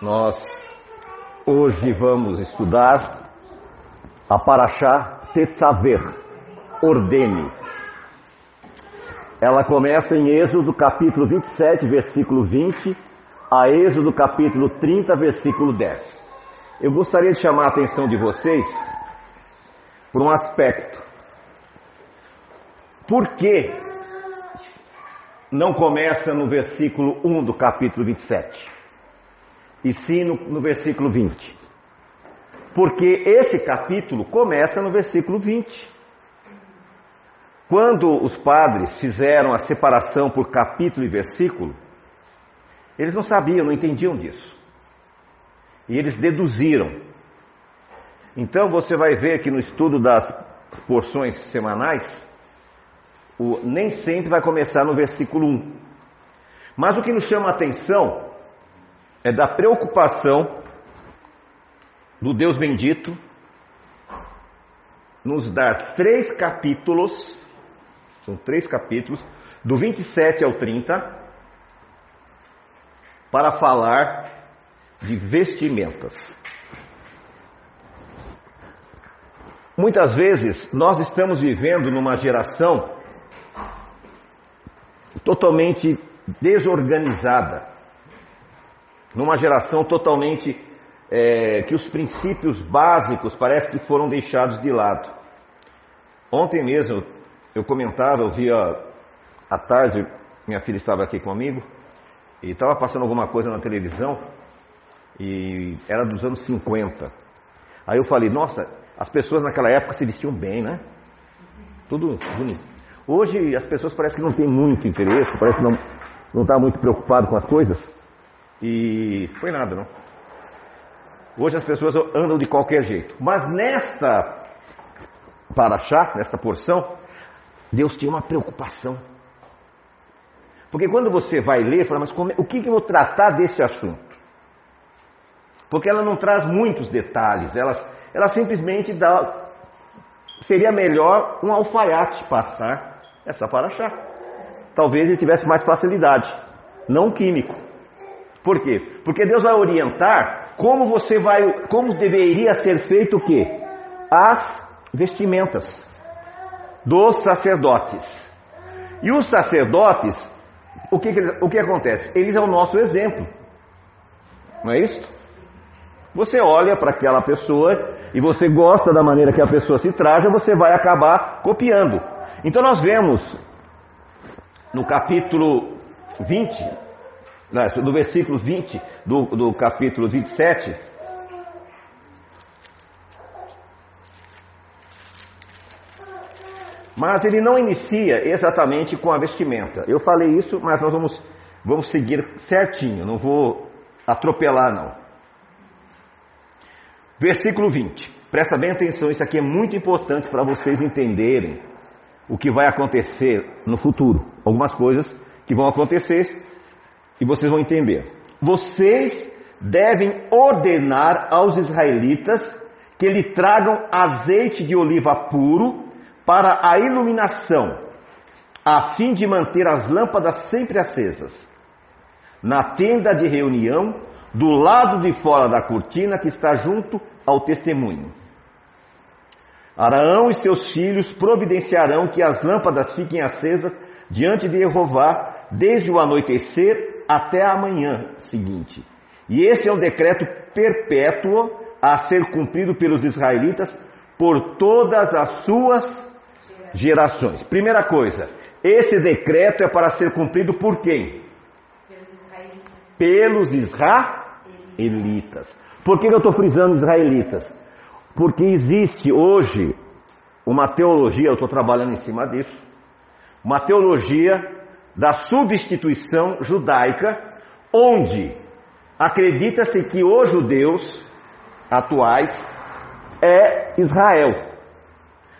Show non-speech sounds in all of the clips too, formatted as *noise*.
Nós hoje vamos estudar a Paraxá Tetzaver, ordene. Ela começa em Êxodo capítulo 27, versículo 20, a Êxodo capítulo 30, versículo 10. Eu gostaria de chamar a atenção de vocês por um aspecto. Por que não começa no versículo 1 do capítulo 27? E sim no, no versículo 20. Porque esse capítulo começa no versículo 20. Quando os padres fizeram a separação por capítulo e versículo, eles não sabiam, não entendiam disso. E eles deduziram. Então você vai ver que no estudo das porções semanais, o, nem sempre vai começar no versículo 1. Mas o que nos chama a atenção é da preocupação do Deus bendito nos dar três capítulos, são três capítulos, do 27 ao 30, para falar de vestimentas. Muitas vezes nós estamos vivendo numa geração totalmente desorganizada numa geração totalmente é, que os princípios básicos parece que foram deixados de lado. Ontem mesmo eu comentava, eu via à tarde, minha filha estava aqui comigo e estava passando alguma coisa na televisão e era dos anos 50. Aí eu falei, nossa, as pessoas naquela época se vestiam bem, né? Tudo bonito. Hoje as pessoas parecem que não têm muito interesse, parece que não está muito preocupado com as coisas. E foi nada, não. Hoje as pessoas andam de qualquer jeito. Mas nesta paraxá, nesta porção, Deus tinha uma preocupação. Porque quando você vai ler, fala, mas como, é, o que, que eu vou tratar desse assunto? Porque ela não traz muitos detalhes, ela, ela simplesmente dá. Seria melhor um alfaiate passar essa paraxá. Talvez ele tivesse mais facilidade, não químico. Por quê? Porque Deus vai orientar como você vai, como deveria ser feito o quê? As vestimentas dos sacerdotes. E os sacerdotes, o que, o que acontece? Eles é o nosso exemplo. Não é isso? Você olha para aquela pessoa e você gosta da maneira que a pessoa se traja, você vai acabar copiando. Então nós vemos no capítulo 20 no versículo 20 do, do capítulo 27, Mas ele não inicia exatamente com a vestimenta. Eu falei isso, mas nós vamos, vamos seguir certinho, não vou atropelar não. Versículo 20. Presta bem atenção, isso aqui é muito importante para vocês entenderem o que vai acontecer no futuro. Algumas coisas que vão acontecer e vocês vão entender. Vocês devem ordenar aos israelitas que lhe tragam azeite de oliva puro para a iluminação, a fim de manter as lâmpadas sempre acesas. Na tenda de reunião, do lado de fora da cortina que está junto ao testemunho. Araão e seus filhos providenciarão que as lâmpadas fiquem acesas diante de Jeová desde o anoitecer até a manhã seguinte. E esse é um decreto perpétuo a ser cumprido pelos israelitas por todas as suas gerações. Primeira coisa, esse decreto é para ser cumprido por quem? Pelos israelitas. Por que eu estou frisando israelitas? Porque existe hoje uma teologia, eu estou trabalhando em cima disso, uma teologia da substituição judaica, onde acredita-se que os judeus atuais é Israel.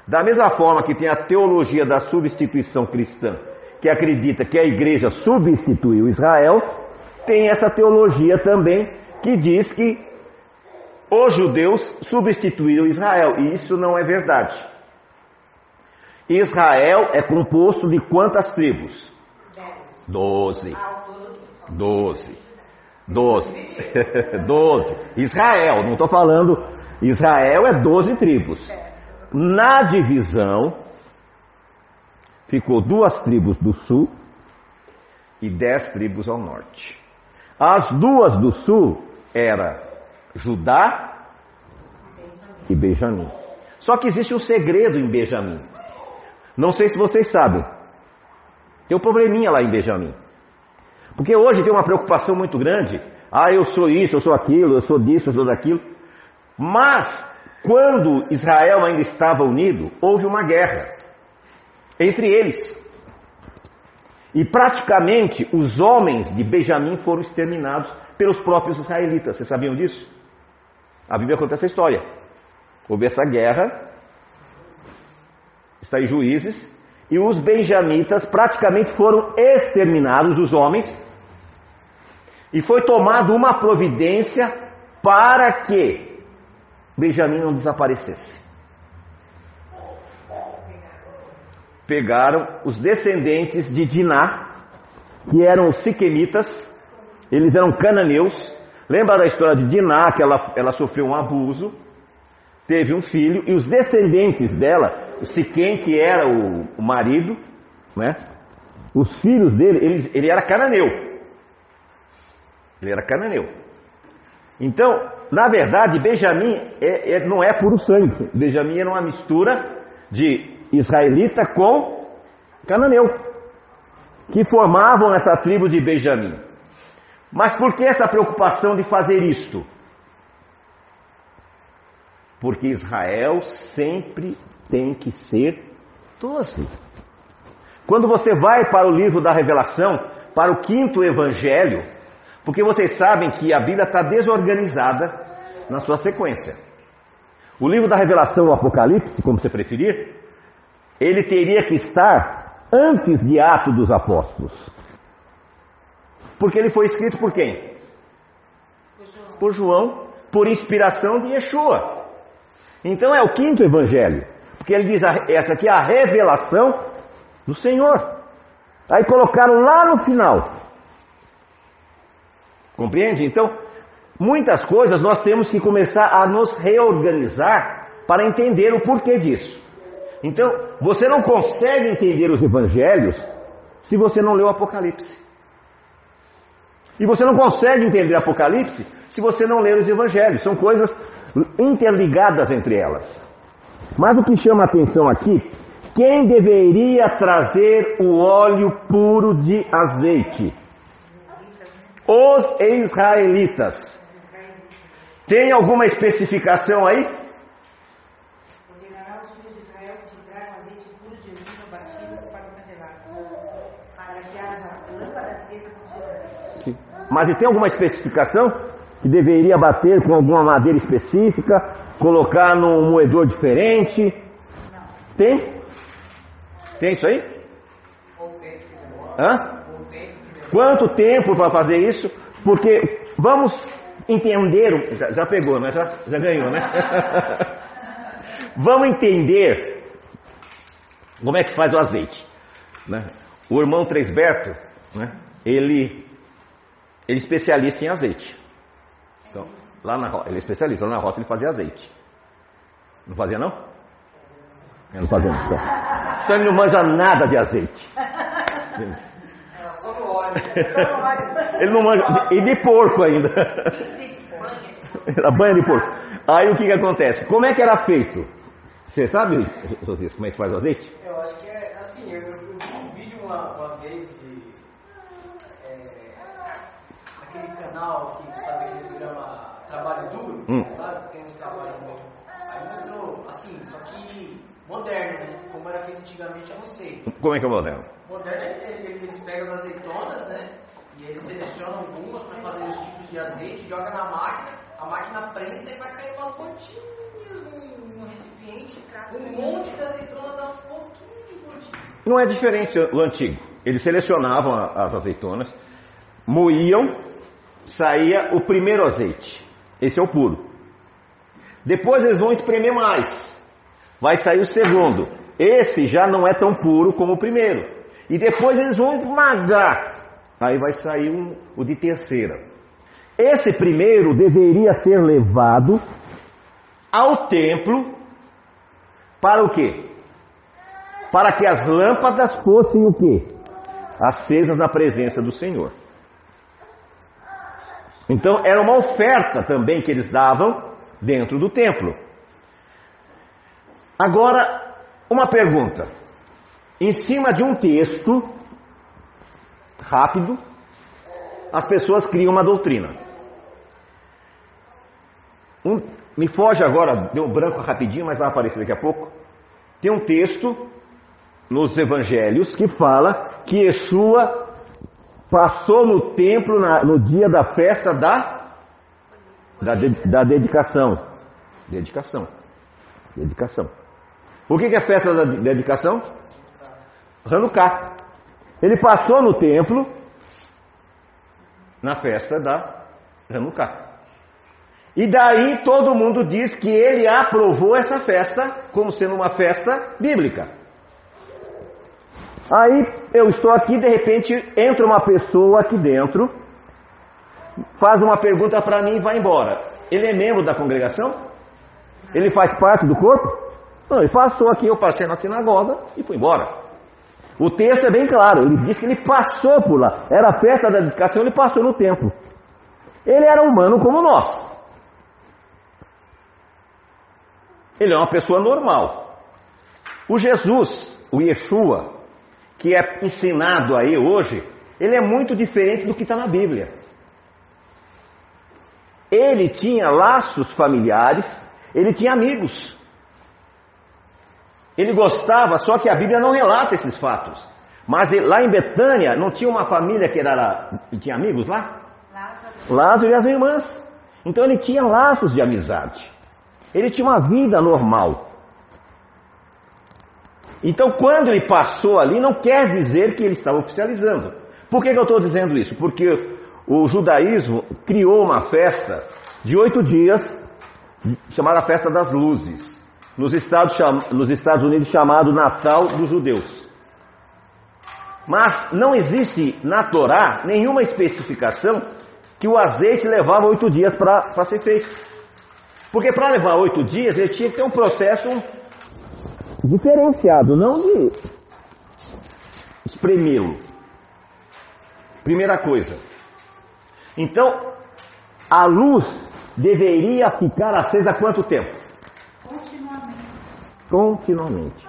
Da mesma forma que tem a teologia da substituição cristã, que acredita que a igreja substituiu Israel, tem essa teologia também que diz que os judeus substituíram Israel, e isso não é verdade. Israel é composto de quantas tribos? Doze. Doze. Doze. *laughs* Doze. Israel, não estou falando. Israel é doze tribos. Na divisão, ficou duas tribos do sul e dez tribos ao norte. As duas do sul era Judá e Benjamim. Só que existe um segredo em Benjamim. Não sei se vocês sabem. Tem um probleminha lá em Benjamim. Porque hoje tem uma preocupação muito grande. Ah, eu sou isso, eu sou aquilo, eu sou disso, eu sou daquilo. Mas, quando Israel ainda estava unido, houve uma guerra entre eles. E praticamente os homens de Benjamim foram exterminados pelos próprios israelitas. Vocês sabiam disso? A Bíblia conta essa história. Houve essa guerra, está em Juízes, e os benjamitas praticamente foram exterminados, os homens, e foi tomada uma providência para que Benjamim não desaparecesse. Pegaram os descendentes de Diná, que eram os siquemitas, eles eram cananeus. Lembra da história de Diná, que ela, ela sofreu um abuso, teve um filho, e os descendentes dela, o Siquém, que era o, o marido, né? os filhos dele, ele, ele era cananeu. Ele era cananeu. Então, na verdade, Benjamim é, é, não é puro sangue. Benjamim era uma mistura de israelita com cananeu, que formavam essa tribo de Benjamim. Mas por que essa preocupação de fazer isto? Porque Israel sempre tem que ser doce. Quando você vai para o livro da Revelação, para o quinto evangelho, porque vocês sabem que a Bíblia está desorganizada na sua sequência. O livro da Revelação, o Apocalipse, como você preferir, ele teria que estar antes de Atos dos Apóstolos. Porque ele foi escrito por quem? Por João, por inspiração de Yeshua. Então é o quinto evangelho. Porque ele diz, essa aqui é a revelação do Senhor. Aí colocaram lá no final. Compreende? Então, muitas coisas nós temos que começar a nos reorganizar para entender o porquê disso. Então, você não consegue entender os evangelhos se você não leu o Apocalipse. E você não consegue entender Apocalipse se você não ler os evangelhos. São coisas interligadas entre elas. Mas o que chama a atenção aqui, quem deveria trazer o óleo puro de azeite? Os israelitas. Tem alguma especificação aí? Mas tem alguma especificação que deveria bater com alguma madeira específica, colocar num moedor diferente? Tem? Tem isso aí? Hã? Quanto tempo para fazer isso? Porque vamos entender, já, já pegou, né? Já, já ganhou, né? *laughs* vamos entender como é que faz o azeite. Né? O irmão Tresberto, né? ele ele é especialista em azeite. Lá na ele é especialista, lá na roça ele fazia azeite. Não fazia não? Ele não fazia não. Então, então ele não manja nada de azeite. Era só no óleo. ele não manja. E de porco ainda. *laughs* Era banha de porco. Aí o que, que acontece? Como é que era feito? Você sabe, Josias, como é que faz o azeite? Eu acho que é assim, eu, eu vi um vídeo uma, uma vez de aquele canal que Trabalho Duro, Hum. sabe? Tem uns trabalhos muito. Aí mostrou, assim, só que moderno, né? Como era feito antigamente, eu não sei. Como é que é o modelo? Moderno é ele- eles pegam as azeitonas, né? E eles selecionam algumas para fazer os tipos de azeite, joga na máquina, a máquina prensa e vai cair umas gotinhas num, recipiente. Um monte de azeitona dá um pouquinho de gotinha. Não é diferente o antigo. Eles selecionavam as azeitonas, moíam, saía o primeiro azeite. Esse é o puro. Depois eles vão espremer mais. Vai sair o segundo. Esse já não é tão puro como o primeiro. E depois eles vão esmagar. Aí vai sair um- o de terceira. Esse primeiro deveria ser levado ao templo para o quê? Para que as lâmpadas fossem o quê? Acesas na presença do Senhor. Então era uma oferta também que eles davam dentro do templo. Agora, uma pergunta. Em cima de um texto rápido, as pessoas criam uma doutrina. Um, me foge agora, deu branco rapidinho, mas vai aparecer daqui a pouco. Tem um texto nos evangelhos que fala que Yeshua passou no templo na, no dia da festa da, da, da dedicação. Dedicação. Dedicação. O que, que é a festa da dedicação? Hanukkah. Ele passou no templo na festa da Hanukkah. E daí todo mundo diz que ele aprovou essa festa como sendo uma festa bíblica. Aí eu estou aqui, de repente entra uma pessoa aqui dentro, faz uma pergunta para mim e vai embora. Ele é membro da congregação? Ele faz parte do corpo? Não, ele passou aqui, eu passei na sinagoga e fui embora. O texto é bem claro, ele diz que ele passou por lá. Era a festa da dedicação, ele passou no templo. Ele era humano como nós. Ele é uma pessoa normal. O Jesus, o Yeshua, que é ensinado aí hoje, ele é muito diferente do que está na Bíblia. Ele tinha laços familiares, ele tinha amigos. Ele gostava, só que a Bíblia não relata esses fatos. Mas lá em Betânia não tinha uma família que era tinha amigos lá? Lázaro. Lázaro e as irmãs. Então ele tinha laços de amizade. Ele tinha uma vida normal. Então, quando ele passou ali, não quer dizer que ele estava oficializando. Por que, que eu estou dizendo isso? Porque o judaísmo criou uma festa de oito dias, chamada Festa das Luzes, nos Estados, nos Estados Unidos, chamado Natal dos Judeus. Mas não existe na Torá nenhuma especificação que o azeite levava oito dias para ser feito. Porque para levar oito dias ele tinha que ter um processo diferenciado, não de espremê-lo. Primeira coisa. Então, a luz deveria ficar acesa quanto tempo? Continuamente. Continuamente.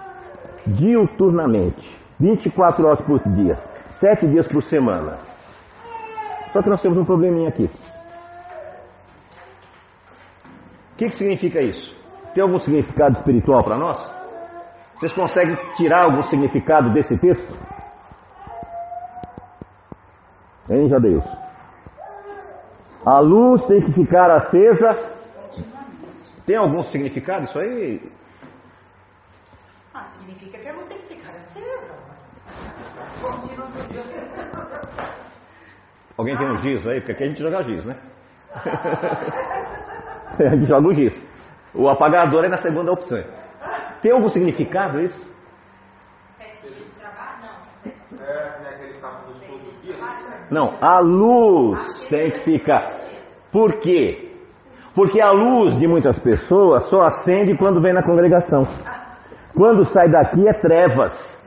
Diuturnamente. 24 horas por dia. 7 dias por semana. Só que nós temos um probleminha aqui. O que, que significa isso? Tem algum significado espiritual para nós? Vocês conseguem tirar algum significado desse texto? Hein, Jadeus? A luz tem que ficar acesa. Tem algum significado isso aí? Ah, significa que a luz tem que ficar acesa. Alguém tem um *laughs* giz aí? Porque aqui a gente joga giz, né? *laughs* *laughs* a gente joga o giz. O apagador é na segunda opção. Tem algum significado isso? Não, a luz tem que ficar. Por quê? Porque a luz de muitas pessoas só acende quando vem na congregação. Quando sai daqui é trevas.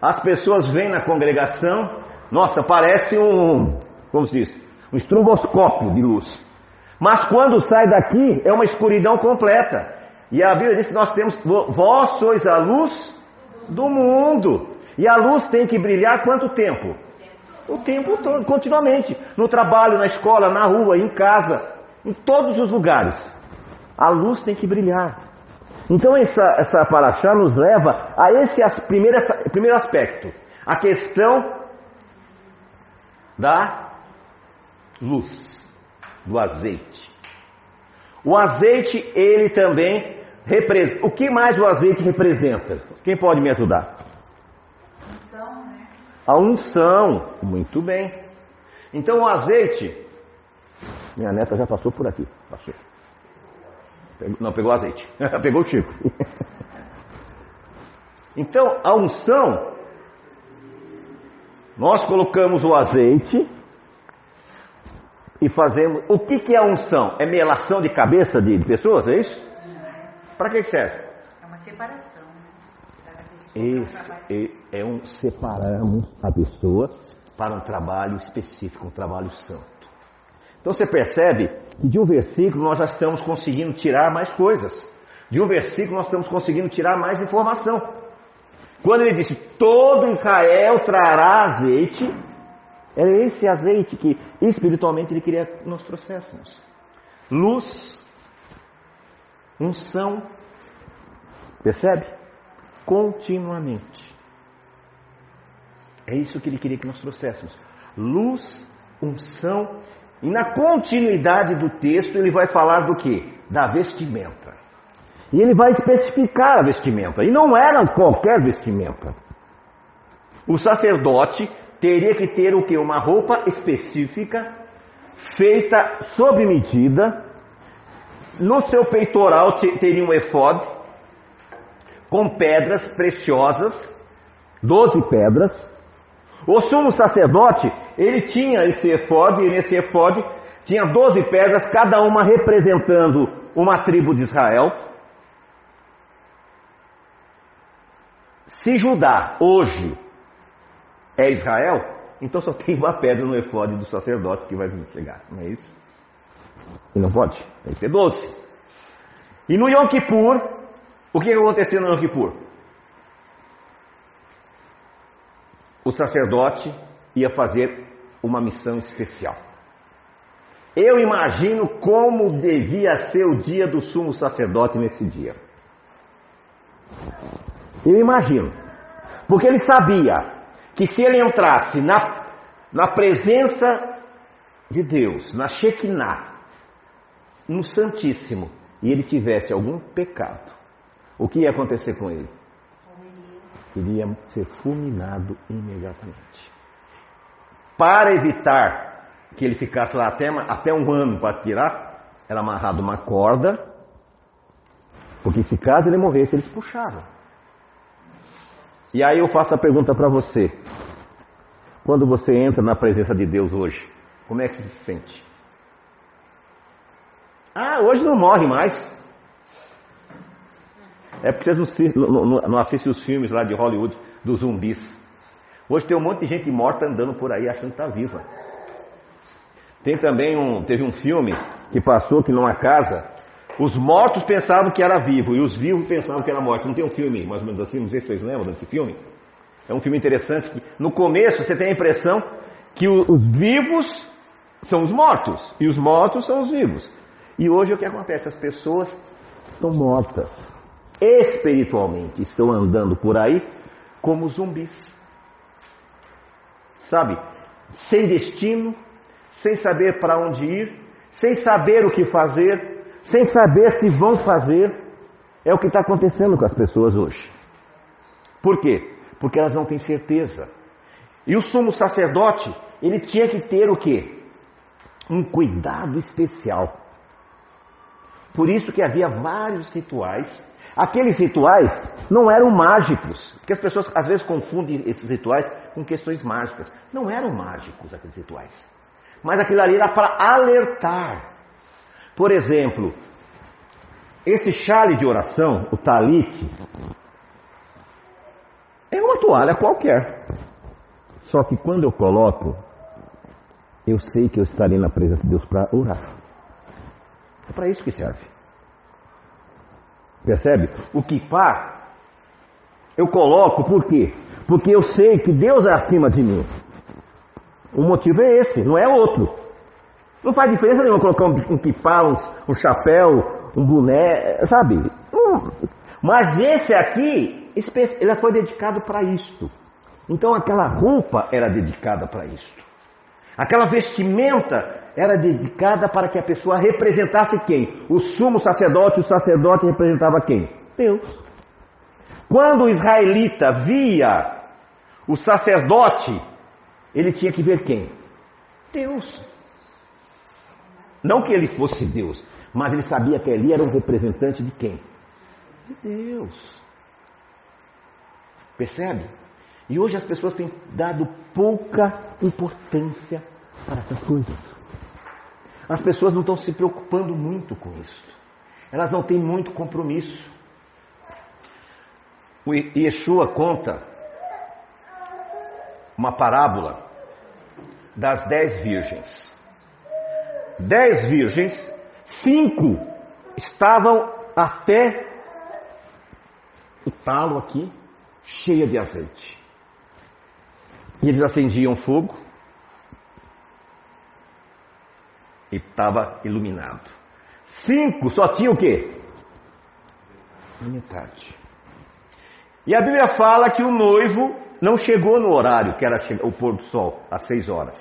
As pessoas vêm na congregação, nossa, parece um, como se diz, um estroboscópio de luz. Mas quando sai daqui é uma escuridão completa. E a Bíblia diz que nós temos, vós sois a luz do mundo. E a luz tem que brilhar quanto tempo? O tempo todo, continuamente. No trabalho, na escola, na rua, em casa, em todos os lugares. A luz tem que brilhar. Então essa, essa paraxá nos leva a esse primeiro, primeiro aspecto. A questão da luz, do azeite. O azeite, ele também representa. O que mais o azeite representa? Quem pode me ajudar? Unção, né? A unção. Muito bem. Então o azeite. Minha neta já passou por aqui. Passou. Pegou, não, pegou azeite. *laughs* pegou o Chico. *laughs* então a unção. Nós colocamos o azeite e fazemos. O que, que é unção? É melação de cabeça de, pessoas, é isso? Para que, que serve? É uma separação. Esse é um separamos a pessoa para um trabalho específico, um trabalho santo. Então você percebe que de um versículo nós já estamos conseguindo tirar mais coisas. De um versículo nós estamos conseguindo tirar mais informação. Quando ele disse: Todo Israel trará azeite, era esse azeite que espiritualmente ele queria que nós trouxéssemos. Luz, unção, percebe? Continuamente. É isso que ele queria que nós trouxéssemos. Luz, unção, e na continuidade do texto ele vai falar do que? Da vestimenta. E ele vai especificar a vestimenta. E não era qualquer vestimenta. O sacerdote teria que ter o que? Uma roupa específica, feita sob medida. No seu peitoral teria um efod com pedras preciosas, doze pedras. O sumo sacerdote, ele tinha esse efod, e nesse efod tinha doze pedras, cada uma representando uma tribo de Israel. Se Judá hoje é Israel, então só tem uma pedra no efode do sacerdote que vai chegar, não é isso? E não pode, tem que ser doce. E no Yom Kippur, o que aconteceu no Yom Kippur? O sacerdote ia fazer uma missão especial. Eu imagino como devia ser o dia do sumo sacerdote nesse dia. Eu imagino. Porque ele sabia que se ele entrasse na, na presença de Deus, na Shekinah, no Santíssimo, e ele tivesse algum pecado, o que ia acontecer com ele? Iria ser fulminado imediatamente. Para evitar que ele ficasse lá até, até um ano para tirar, era amarrado uma corda, porque se caso ele morresse, eles puxavam. E aí eu faço a pergunta para você: quando você entra na presença de Deus hoje, como é que você se sente? Ah, hoje não morre mais. É porque vocês não, assistem os filmes lá de Hollywood dos zumbis. Hoje tem um monte de gente morta andando por aí achando que está viva. Tem também um, teve um filme que passou que numa casa os mortos pensavam que era vivo e os vivos pensavam que era morto. Não tem um filme mais ou menos assim? Não sei se vocês lembram desse filme. É um filme interessante. Que, no começo você tem a impressão que os vivos são os mortos e os mortos são os vivos. E hoje o que acontece? As pessoas estão mortas. Espiritualmente estão andando por aí como zumbis. Sabe? Sem destino, sem saber para onde ir, sem saber o que fazer, sem saber se vão fazer, é o que está acontecendo com as pessoas hoje. Por quê? Porque elas não têm certeza. E o sumo sacerdote, ele tinha que ter o quê? Um cuidado especial. Por isso que havia vários rituais. Aqueles rituais não eram mágicos, porque as pessoas às vezes confundem esses rituais com questões mágicas. Não eram mágicos aqueles rituais. Mas aquilo ali era para alertar por exemplo, esse chale de oração, o talite, é uma toalha qualquer. Só que quando eu coloco, eu sei que eu estarei na presença de Deus para orar. É para isso que serve. Percebe? O kippah, eu coloco por quê? Porque eu sei que Deus é acima de mim. O motivo é esse, não é outro. Não faz diferença nenhuma colocar um, um kipá, um, um, chapéu, um boné, sabe? Hum. Mas esse aqui, ele foi dedicado para isto. Então aquela roupa era dedicada para isto. Aquela vestimenta era dedicada para que a pessoa representasse quem? O sumo sacerdote, o sacerdote representava quem? Deus. Quando o israelita via o sacerdote, ele tinha que ver quem? Deus. Não que ele fosse Deus, mas ele sabia que ali era um representante de quem? De Deus. Percebe? E hoje as pessoas têm dado pouca importância para essas coisas. As pessoas não estão se preocupando muito com isso. Elas não têm muito compromisso. O Yeshua conta uma parábola das dez virgens. Dez virgens, cinco estavam até o talo aqui, cheia de azeite. E eles acendiam fogo e estava iluminado. Cinco só tinha o quê? A metade. E a Bíblia fala que o noivo não chegou no horário, que era o pôr do sol, às seis horas.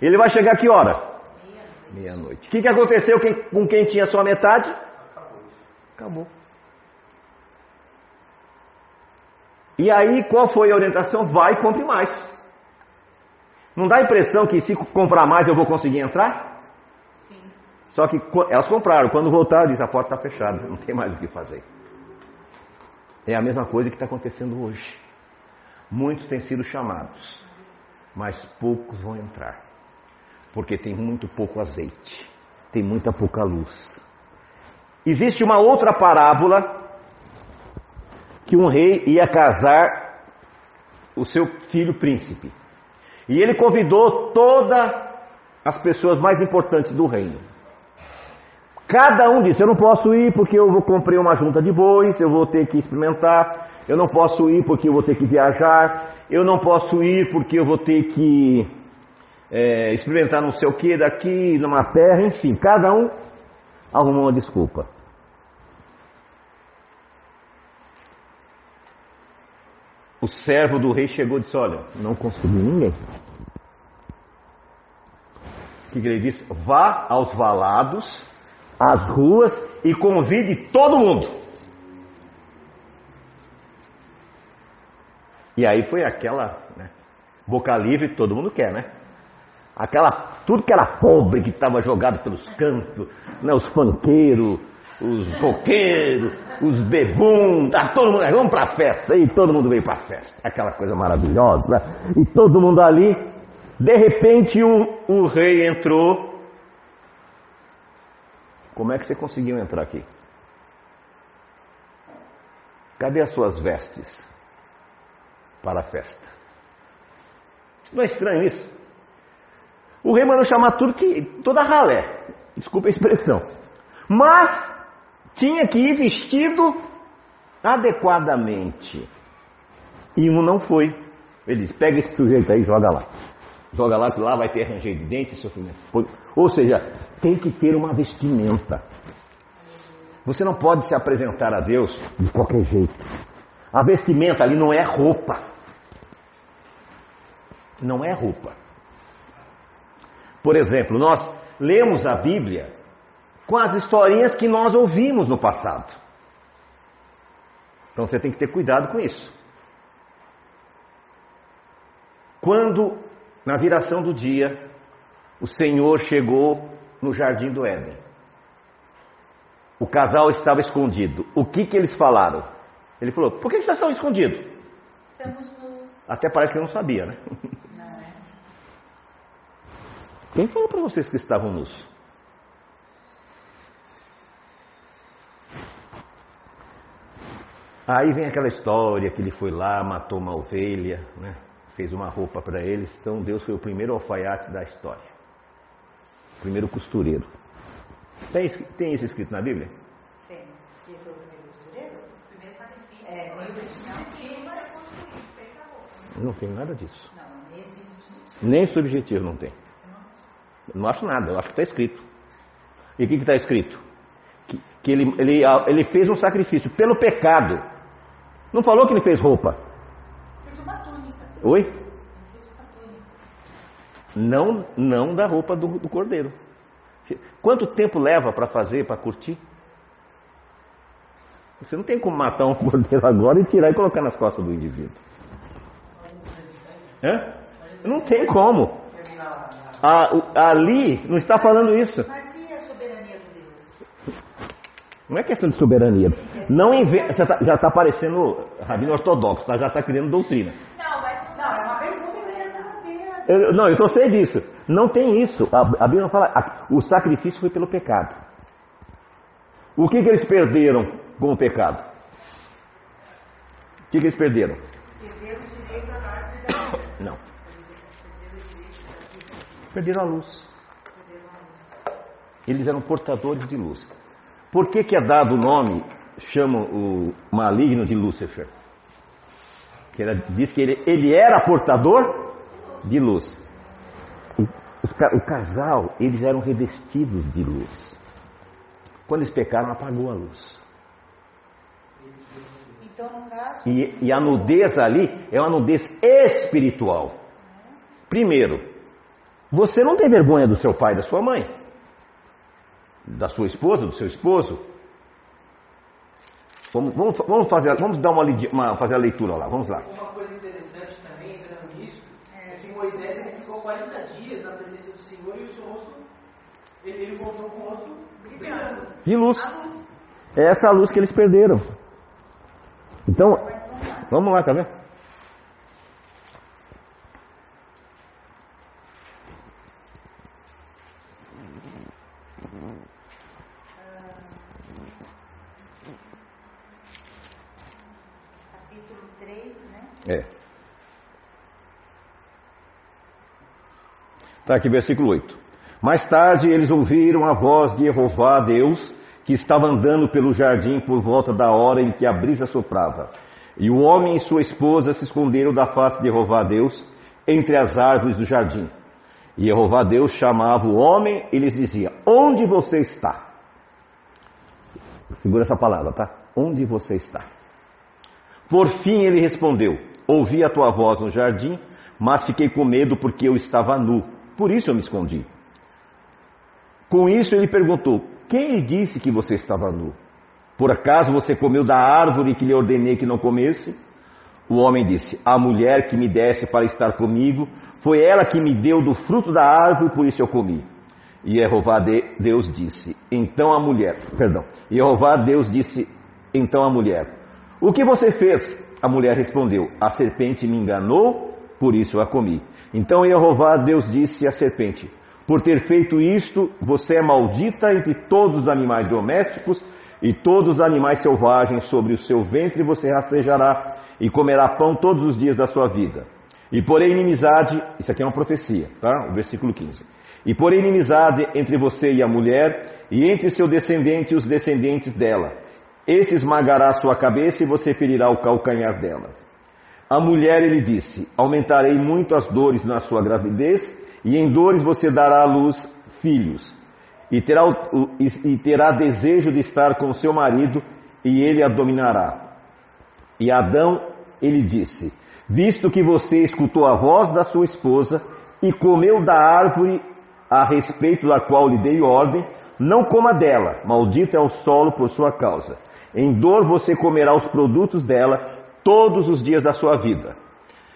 Ele vai chegar que hora? Meia-noite. O que, que aconteceu com quem tinha só a metade? Acabou. E aí, qual foi a orientação? Vai e compre mais. Não dá a impressão que se comprar mais eu vou conseguir entrar? Sim. Só que elas compraram. Quando voltaram, diz a porta está fechada, não tem mais o que fazer. É a mesma coisa que está acontecendo hoje. Muitos têm sido chamados, mas poucos vão entrar, porque tem muito pouco azeite, tem muita pouca luz. Existe uma outra parábola que um rei ia casar o seu filho príncipe. E ele convidou todas as pessoas mais importantes do reino. Cada um disse: Eu não posso ir porque eu vou comprei uma junta de bois, eu vou ter que experimentar. Eu não posso ir porque eu vou ter que viajar. Eu não posso ir porque eu vou ter que é, experimentar não sei o que daqui, numa terra. Enfim, cada um arrumou uma desculpa. O servo do rei chegou e disse: Olha, não consegui ninguém. O que, que ele disse? Vá aos valados, às ruas e convide todo mundo. E aí foi aquela né, boca livre, todo mundo quer, né? Aquela, tudo que era pobre que estava jogado pelos cantos, né, os funkeiros, os roqueiros, os bebum, tá todo mundo, vamos para a festa, e todo mundo veio para a festa, aquela coisa maravilhosa, né? e todo mundo ali, de repente o, o rei entrou. Como é que você conseguiu entrar aqui? Cadê as suas vestes para a festa? Não é estranho isso? O rei mandou chamar tudo que. toda ralé. Desculpa a expressão. Mas tinha que ir vestido adequadamente. E um não foi. Ele disse: pega esse sujeito aí e joga lá. Joga lá, que lá vai ter ranger de dente e sofrimento. Ou seja, tem que ter uma vestimenta. Você não pode se apresentar a Deus de qualquer jeito. A vestimenta ali não é roupa. Não é roupa. Por exemplo, nós lemos a Bíblia com as historinhas que nós ouvimos no passado. Então você tem que ter cuidado com isso. Quando, na viração do dia, o Senhor chegou no jardim do Éden, o casal estava escondido. O que, que eles falaram? Ele falou: Por que vocês estão escondidos? Até parece que eu não sabia, né? *laughs* Quem falou para vocês que estavam nus? Aí vem aquela história que ele foi lá, matou uma ovelha, né? fez uma roupa para eles. Então Deus foi o primeiro alfaiate da história. O primeiro costureiro. Tem, tem isso escrito na Bíblia? Tem. Que foi o primeiro costureiro? Os primeiros sacrifícios. É, foi nem o subjetivo construir, fez a roupa. Não tem nada disso. Não, nesse subjetivo. Nem subjetivo não tem. Eu não acho nada, eu acho que está escrito. E o que está escrito? Que, que ele, ele, ele fez um sacrifício pelo pecado. Não falou que ele fez roupa? Fez uma túnica. Oi? Ele fez uma túnica. Não, não da roupa do, do cordeiro. Quanto tempo leva para fazer, para curtir? Você não tem como matar um *laughs* cordeiro agora e tirar e colocar nas costas do indivíduo. Hã? Não tem como. O- ali não está falando isso. Mas e a soberania de Deus? Não é questão de soberania. Não inventa. Tá- já está parecendo rabino ortodoxo, tá? já está criando doutrina. Não, mas não, é uma pergunta que eu não, eu estou sei disso. Não tem isso. A, a Bíblia fala. a- o sacrifício foi pelo pecado. O que, que eles perderam com o pecado? O que, que eles perderam? Perderam o direito à árvore da vida. Não. Perderam o direito da vida. Perderam a luz. Eles eram portadores de luz. Por que, que é dado o nome, chamam o maligno de Lúcifer? Que era- diz que ele, ele era portador de luz. O, ca- o casal, eles eram revestidos de luz. Quando eles pecaram, apagou a luz. Então, E, e a nudez ali é uma nudez espiritual. Primeiro, você não tem vergonha do seu pai e da sua mãe, da sua esposa, do seu esposo. Vamos, vamos, vamos fazer, vamos dar uma, uma- fazer a leitura lá, vamos lá. Uma coisa interessante também, entrando nisso, é que Moisés ele ficou 40 dias na presença do Senhor e o seu rosto, ele, ele voltou com o rosto brilhando. De luz. luz. É essa a luz que eles perderam. Então, vamos lá, tá vendo? Capítulo 3, né? É. Está aqui, versículo 8. Mais tarde eles ouviram a voz de Jeová, Deus, que estava andando pelo jardim por volta da hora em que a brisa soprava. E o homem e sua esposa se esconderam da face de Jeová, Deus, entre as árvores do jardim. E Jeová, Deus, chamava o homem e lhes dizia: Onde você está? Segura essa palavra, tá? Onde você está? Por fim ele respondeu: Ouvi a tua voz no jardim, mas fiquei com medo porque eu estava nu. Por isso eu me escondi. Com isso ele perguntou: Quem lhe disse que você estava nu? Por acaso você comeu da árvore que lhe ordenei que não comesse? O homem disse: A mulher que me desse para estar comigo, foi ela que me deu do fruto da árvore, por isso eu comi. E Jeová de- Deus disse: Então a mulher, perdão. Jeová Deus disse: Então a mulher: O que você fez? A mulher respondeu: A serpente me enganou, por isso a comi. Então Jeová Deus disse à serpente: Por ter feito isto, você é maldita entre todos os animais domésticos e todos os animais selvagens sobre o seu ventre você rastejará e comerá pão todos os dias da sua vida. E porém inimizade, isso aqui é uma profecia, tá? O versículo 15. E porém inimizade entre você e a mulher, e entre seu descendente e os descendentes dela. Este esmagará sua cabeça e você ferirá o calcanhar dela. A mulher ele disse: Aumentarei muito as dores na sua gravidez, e em dores você dará à luz filhos. E terá, e terá desejo de estar com seu marido, e ele a dominará. E Adão ele disse: Visto que você escutou a voz da sua esposa e comeu da árvore a respeito da qual lhe dei ordem, não coma dela, maldito é o solo por sua causa. Em dor você comerá os produtos dela todos os dias da sua vida.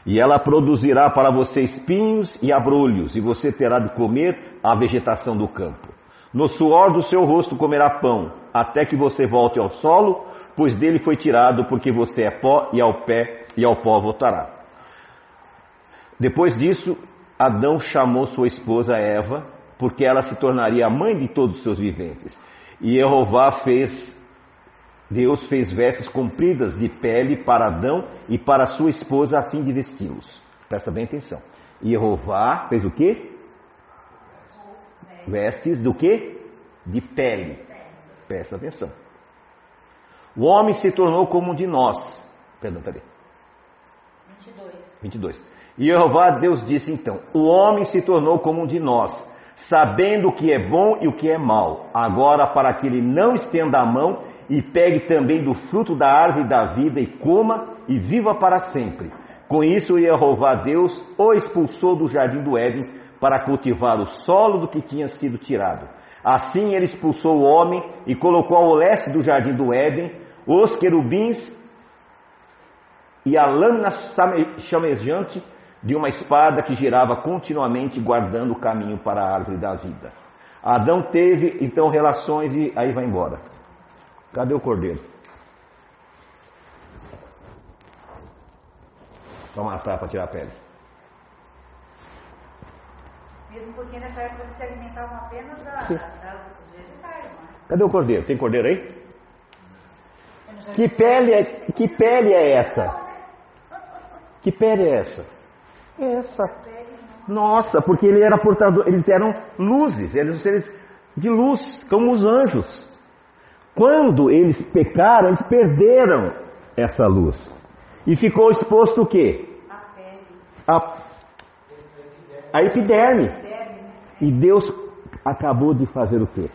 E ela produzirá para você espinhos e abrolhos, e você terá de comer a vegetação do campo. No suor do seu rosto comerá pão, até que você volte ao solo, pois dele foi tirado, porque você é pó e ao pé e ao pó voltará. Depois disso, Adão chamou sua esposa Eva, porque ela se tornaria a mãe de todos os seus viventes. E Jeová fez Deus fez vestes compridas de pele para Adão e para sua esposa a fim de vesti-los. Presta bem atenção. E Jeová fez o quê? Vestes do quê? De pele. Presta atenção. O homem se tornou como um de nós. Perdão, peraí. 22. 22. E Jeová Deus disse então: O homem se tornou como um de nós, sabendo o que é bom e o que é mal. Agora, para que ele não estenda a mão e pegue também do fruto da árvore da vida e coma e viva para sempre. Com isso, Jeová Deus o expulsou do jardim do Éden para cultivar o solo do que tinha sido tirado. Assim, ele expulsou o homem e colocou ao leste do jardim do Éden os querubins e a lâmina chame- chamejante de uma espada que girava continuamente guardando o caminho para a árvore da vida. Adão teve então relações e aí vai embora. Cadê o cordeiro? Para matar, para tirar a pele. Mesmo porque nessa época eles se alimentavam apenas da, Sim. da, dos vegetais, não é? Cadê o cordeiro? Tem cordeiro aí? Que pele é, que pele é essa? Que pele é essa? Essa. Nossa, porque ele era portador, eles eram luzes, eles eram seres de luz, como os anjos. Quando eles pecaram, eles perderam essa luz. E ficou exposto o quê? A pele, A, epiderme. E Deus acabou de fazer o quê?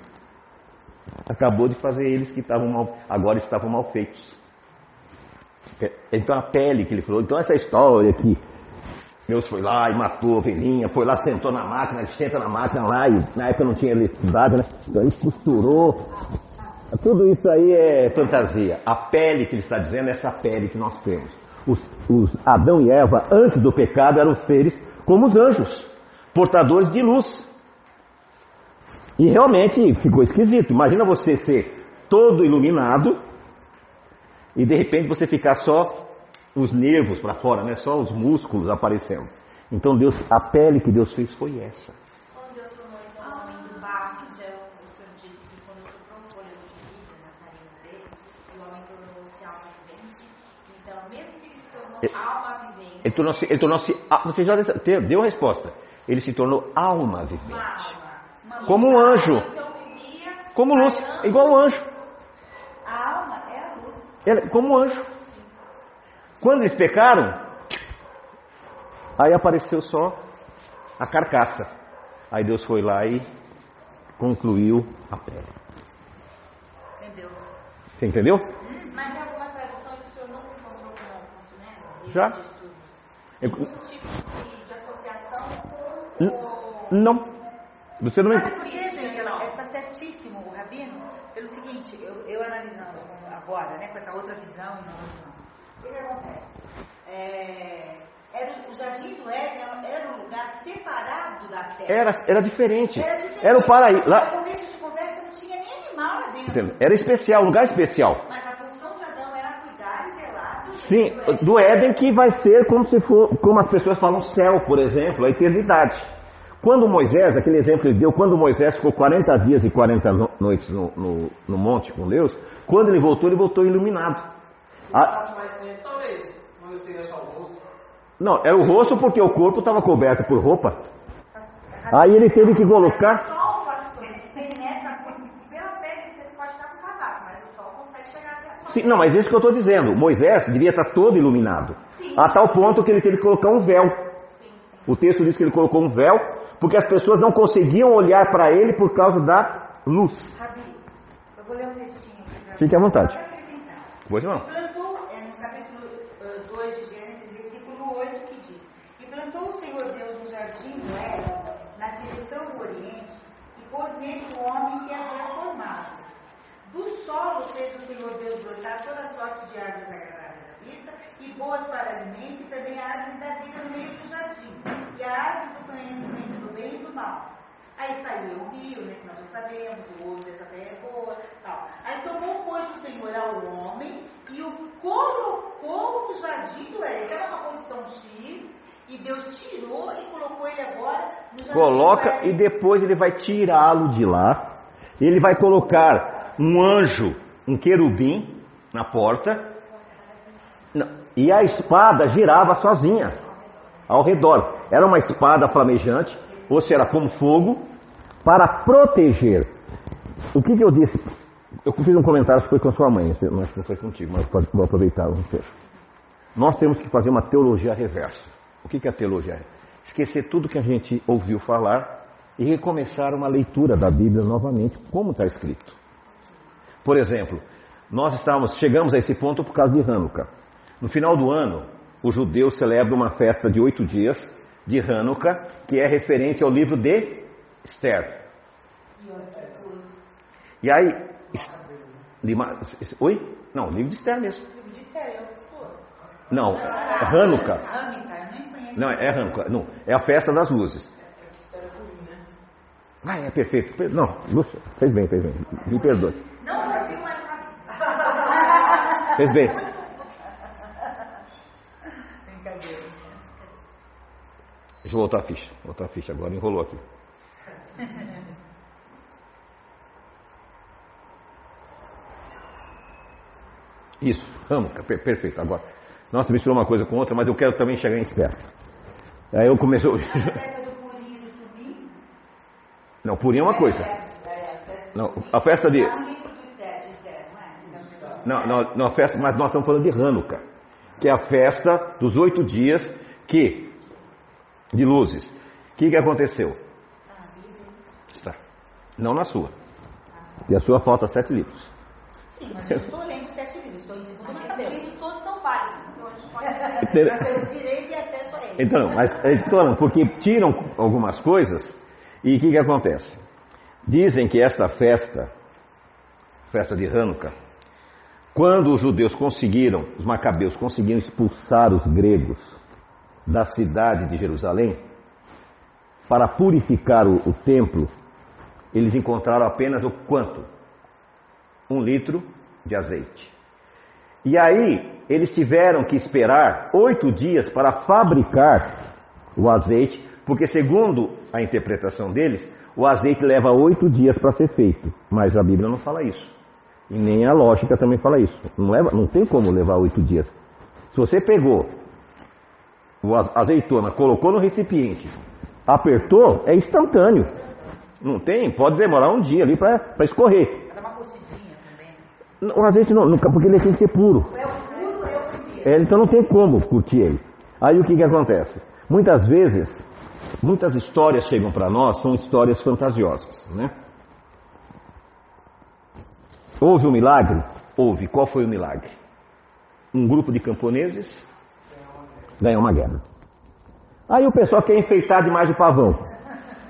Acabou de fazer eles que estavam mal, agora estavam mal feitos. Então a pele que ele falou, então essa história que Deus foi lá e matou a ovelhinha, foi lá, sentou na máquina, senta na máquina lá, e na época não tinha eletricidade, né? Então ele costurou. Tudo isso aí é fantasia. A pele que ele está dizendo é essa pele que nós temos. Os, os Adão e Eva, antes do pecado, eram seres como os anjos, portadores de luz. E realmente ficou esquisito. Imagina você ser todo iluminado e de repente você ficar só os nervos para fora, né? Só os músculos aparecendo. Então Deus, a pele que Deus fez foi essa. Quando Deus formou então o homem do barro, então o Senhor disse que quando soprou um fôlego de vida nas narinas dele, o homem tornou-se alma vivente. Então, mesmo que ele se tornou Ele- alma vivente, Ele tornou-se, ele tornou-se, você já deu a resposta. Ele se tornou alma vivente. uma alma. Uma Como um anjo. Então vivia Como luz, igual um anjo. A alma é a luz. Ele- como um anjo. Quando eles pecaram, aí apareceu só a carcaça. Aí Deus foi lá e concluiu a pele. Entendeu? Você entendeu? Mas em algumas traduções o Senhor não encontrou com consulendo Já. Eu- tipo de, de associação N- com o... Não. Você não Sabe me... por quê, gente? Está certíssimo, o Rabino, pelo seguinte, eu, eu analisando agora, né, com essa outra visão e não. O que, que acontece? É, era, o Jardim do Éden era um lugar separado da terra. Era, era diferente. Era diferente. Era o paraíso. No Lá, começo de conversa não tinha nem animal lá dentro. era especial, lugar especial. Mas a função de Adão era cuidar e zelar do Sim, do Éden. que vai ser como se for, como as pessoas falam céu, por exemplo, a eternidade. Quando Moisés, aquele exemplo que ele deu, quando Moisés ficou 40 dias e 40 no- noites no, no- no monte com Deus, quando ele voltou, ele voltou iluminado. A- não, era o rosto porque o corpo estava coberto por roupa. Aí ele teve que colocar. O sol, pastor, penetra pela pele, você pode estar com casaco, mas o sol consegue chegar até a sua Sim, não, mas isso que eu estou dizendo. Moisés devia estar todo iluminado. A tal ponto que ele teve que colocar um véu. O texto diz que ele colocou um véu porque as pessoas não conseguiam olhar para ele por causa da luz. Rabi, eu vou ler um textinho pra Fique à vontade. Pois não. Plantou, é no capítulo 2 de Gênesis, versículo 8, que diz: E plantou o Senhor Deus no jardim do Éden, na direção do Oriente, e pôs nele o homem que formado. Do solo fez o Senhor Deus brotar toda sorte de árvores agradáveis à vista, e boas para alimento, e também a árvore da vida no meio do jardim, e a árvore do conhecimento do bem e do mal. Aí saiu o rio, né, que nós já sabemos, o ouro dessa terra é boa, tal. Aí tomou, pois, o Senhor ao homem e o colocou no jardim do Éden. Estava numa posição X, e Deus tirou e colocou ele agora no jardim do Coloca Éden. e depois ele vai tirá-lo de lá. Ele vai colocar um anjo, um querubim na porta. E a espada girava sozinha ao redor. Era uma espada flamejante, ou seja, como fogo, para proteger. O que, que eu disse? Eu fiz um comentário que foi com a sua mãe, que não foi contigo, mas vou aproveitar. Nós temos que fazer uma teologia reversa. O que que é a teologia? Esquecer tudo que a gente ouviu falar e recomeçar uma leitura da Bíblia novamente, como está escrito. Por exemplo, nós estávamos, chegamos a esse ponto por causa de Hanukkah. No final do ano, os judeus celebram uma festa de oito dias de Hanukkah, que é referente ao livro de Esther. E aí, Lima- oi? Não, livro de Esther mesmo. É, eu, pô, Não, é Hanukkah. Não, é Hanukkah. Não, é a festa das luzes. Ah, é perfeito. Per- Não, Lúcia, fez bem, fez bem. Me perdoe. Não. Fez bem. Brincadeira. eu voltar a ficha. Voltar a ficha agora, enrolou aqui. Isso, Hanukkah, per perfeito. Agora, nossa, misturou uma coisa com outra, mas eu quero também chegar em espera. Aí eu comecei. *laughs* Não, Purim é uma coisa. É, é, a festa Não, a festa de. Tá no livro dos sete, Esther, não é? Não, não, não, a festa, mas nós estamos falando de Hanukkah, que é a festa dos oito dias que de luzes. O que, que aconteceu? Está. Não na sua. E a sua falta sete livros. Sim, mas eu estou lendo os sete livros, estou em segundo na cabeça. Os livros todos são válidos, então a gente pode *laughs* temos direito e acesso a eles. Então, mas eu tô falando, porque tiram algumas coisas e o que, que acontece? Dizem que esta festa, festa de Hanukkah, quando os judeus conseguiram, os macabeus conseguiram expulsar os gregos da cidade de Jerusalém, para purificar o, o templo, eles encontraram apenas o quanto? Um litro de azeite. E aí, eles tiveram que esperar oito dias para fabricar o azeite, porque, segundo a interpretação deles, o azeite leva oito dias para ser feito. Mas a Bíblia não fala isso. E nem a lógica também fala isso. Não, leva, não tem como levar oito dias. Se você pegou o azeitona, colocou no recipiente, apertou, é instantâneo. Não tem, pode demorar um dia ali para escorrer. Dá uma curtidinha também. O azeite não, não- porque ele tem que ser puro. É puro, é o primeiro. É, então não tem como curtir ele. Aí o que, que acontece? Muitas vezes, muitas histórias chegam para nós, são histórias fantasiosas, né? Houve um milagre? Houve. Qual foi o milagre? Um grupo de camponeses ganhou uma guerra. Aí o pessoal quer enfeitar demais o pavão.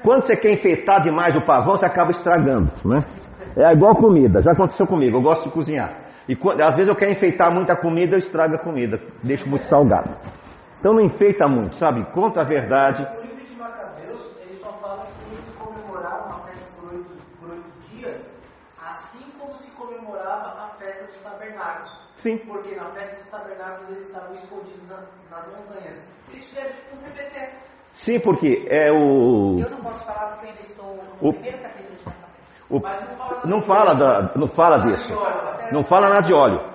Quando você quer enfeitar demais o pavão, você acaba estragando, né? É igual comida, já aconteceu comigo, eu gosto de cozinhar. E às vezes eu quero enfeitar muita comida, eu estrago a comida, deixo muito salgado. Então não enfeita muito, sabe? Conta a verdade. O livro de Macabeus, ele só fala que eles comemoravam a festa por oito, por oito dias, assim como se comemorava a festa dos tabernáculos. Sim. Porque na festa dos tabernáculos eles estavam escondidos na- nas montanhas. Fizeram tipo um PPT. Sim, porque é o. Eu não posso falar porque eu ainda estou no O- primeiro capítulo de o- Mas não fala não fala da, não fala disso. Não fala nada de óleo.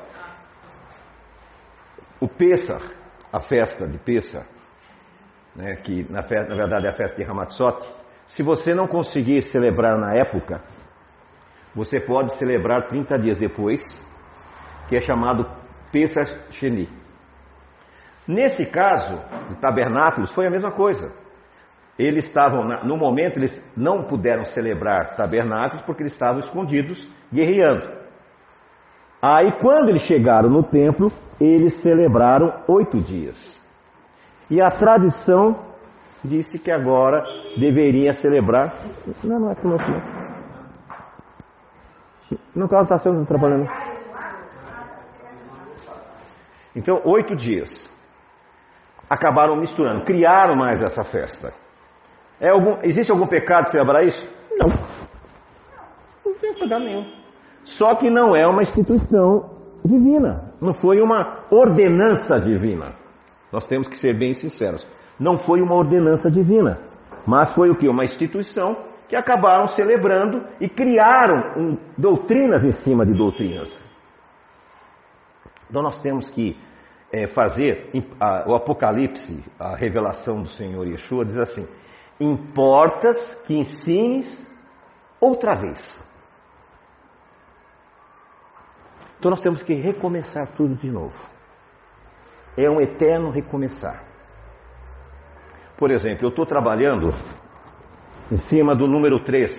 O Pessah, a festa de Pessah, né, que na, fe- na verdade é a festa de Hamatzot, se você não conseguir celebrar na época, você pode celebrar 30 dias depois, que é chamado Pesach. Nesse caso, de tabernáculos, foi a mesma coisa. Eles estavam, no momento, eles não puderam celebrar tabernáculos porque eles estavam escondidos, guerreando. Aí, quando eles chegaram no templo, eles celebraram oito dias. E a tradição disse que agora deveria celebrar. Não, não é conosco, não. No caso, está sendo trabalhando. Então, oito dias. Acabaram misturando, criaram mais essa festa. É algum, existe algum pecado celebrar isso? Não. Não tem pecado nenhum. Só que não é uma instituição divina. Não foi uma ordenança divina. Nós temos que ser bem sinceros. Não foi uma ordenança divina. Mas foi o que? Uma instituição que acabaram celebrando e criaram um, doutrinas em cima de doutrinas. Então nós temos que eh, fazer a- o Apocalipse, a revelação do Senhor Yeshua, diz assim: importas que ensines outra vez. Então nós temos que recomeçar tudo de novo. É um eterno recomeçar. Por exemplo, eu estou trabalhando em cima do número 3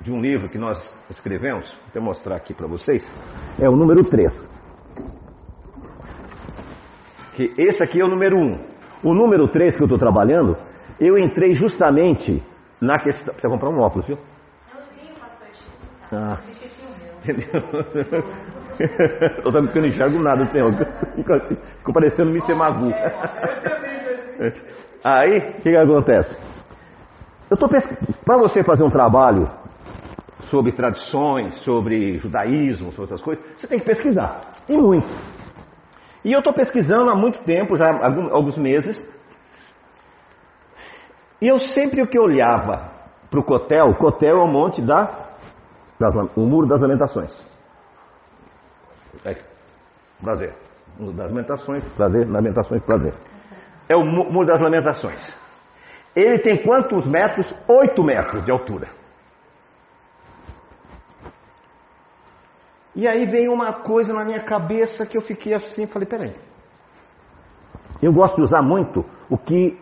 de um livro que nós escrevemos, vou até mostrar aqui para vocês. É o número 3. Que esse aqui é o número 1. O número 3 que eu estou trabalhando, eu entrei justamente na questão. Precisa comprar um óculos, viu? Eu vi o pastor Chico. Ah. Eu esqueci o meu. Entendeu? Eu também não enxergo nada, senhor. *laughs* Fico, assim, fico parecendo Mr. Magu. Aí, o que, que acontece? Eu estou Para você fazer um trabalho sobre tradições, sobre judaísmo, sobre essas coisas, você tem que pesquisar. E muito. E eu estou pesquisando há muito tempo, já há alguns meses. E eu sempre o que olhava para o Cotel, Cotel é o monte da, o muro das lamentações. É, prazer. Muro das lamentações, prazer, lamentações, prazer. É o mu- muro das lamentações. Ele tem quantos metros? Oito metros de altura. E aí veio uma coisa na minha cabeça que eu fiquei assim, falei, peraí. Eu gosto de usar muito o que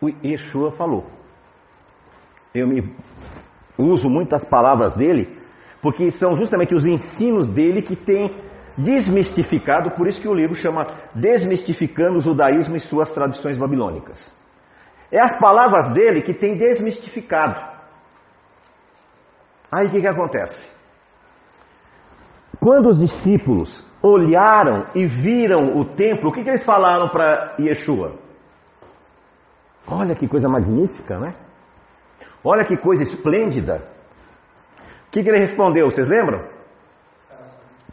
o Yeshua falou. Eu me uso muitas palavras dele, porque são justamente os ensinos dele que têm desmistificado, por isso que o livro chama Desmistificando o Judaísmo e suas tradições babilônicas. É as palavras dele que têm desmistificado. Aí o que, que acontece? Quando os discípulos olharam e viram o templo, o que, que eles falaram para Yeshua? Olha que coisa magnífica, né? Olha que coisa esplêndida. O que, que ele respondeu? Vocês lembram?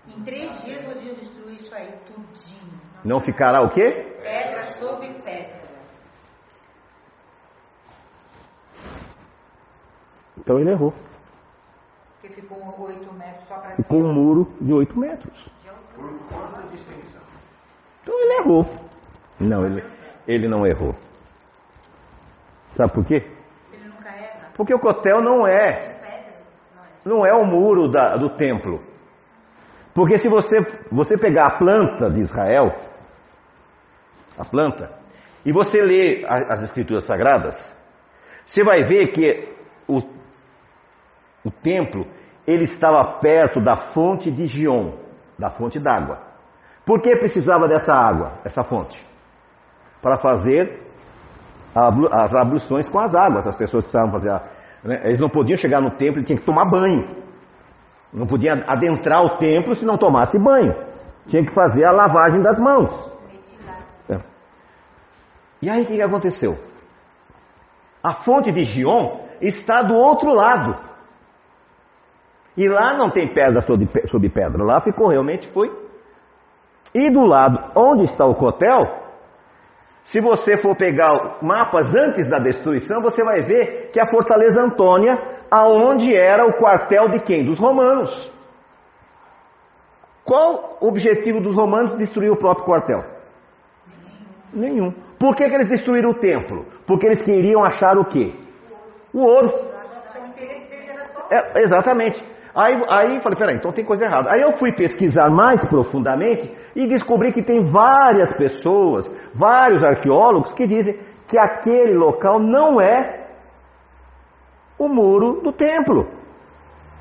Em três dias vou destruir isso aí, tudinho. Não ficará o quê? Pedra sobre pedra. Então ele errou. Porque ficou metros só para Ficou um muro de 8 metros. Por quanto de extensão? Então ele errou. Não, ele, ele não errou. Sabe por quê? Ele nunca erra. Porque o cotel não é? Não é. não é o muro da- do templo. Porque se você, você pegar a planta de Israel, a planta, e você ler as escrituras sagradas, você vai ver que o, templo ele estava perto da fonte de Gion, da fonte d'água. Por que precisava dessa água, essa fonte? Para fazer as abluções com as águas. As pessoas precisavam fazer. a- né? Eles não podiam chegar no templo e tinham que tomar banho. Não podia adentrar o templo se não tomasse banho. Tinha que fazer a lavagem das mãos. É. E aí o que aconteceu? A fonte de Gion está do outro lado. E lá não tem pedra sobre, sobre pedra. Lá ficou realmente foi. E do lado onde está o cotel, se você for pegar mapas antes da destruição, você vai ver que a Fortaleza Antônia, aonde era o quartel de quem? Dos romanos. Qual o objetivo dos romanos de destruir o próprio quartel? Nenhum. Por que, que eles destruíram o templo? Porque eles queriam achar o quê? O ouro. É, exatamente. Aí, aí falei, peraí, então tem coisa errada. Aí eu fui pesquisar mais profundamente e descobri que tem várias pessoas, vários arqueólogos que dizem que aquele local não é o muro do templo.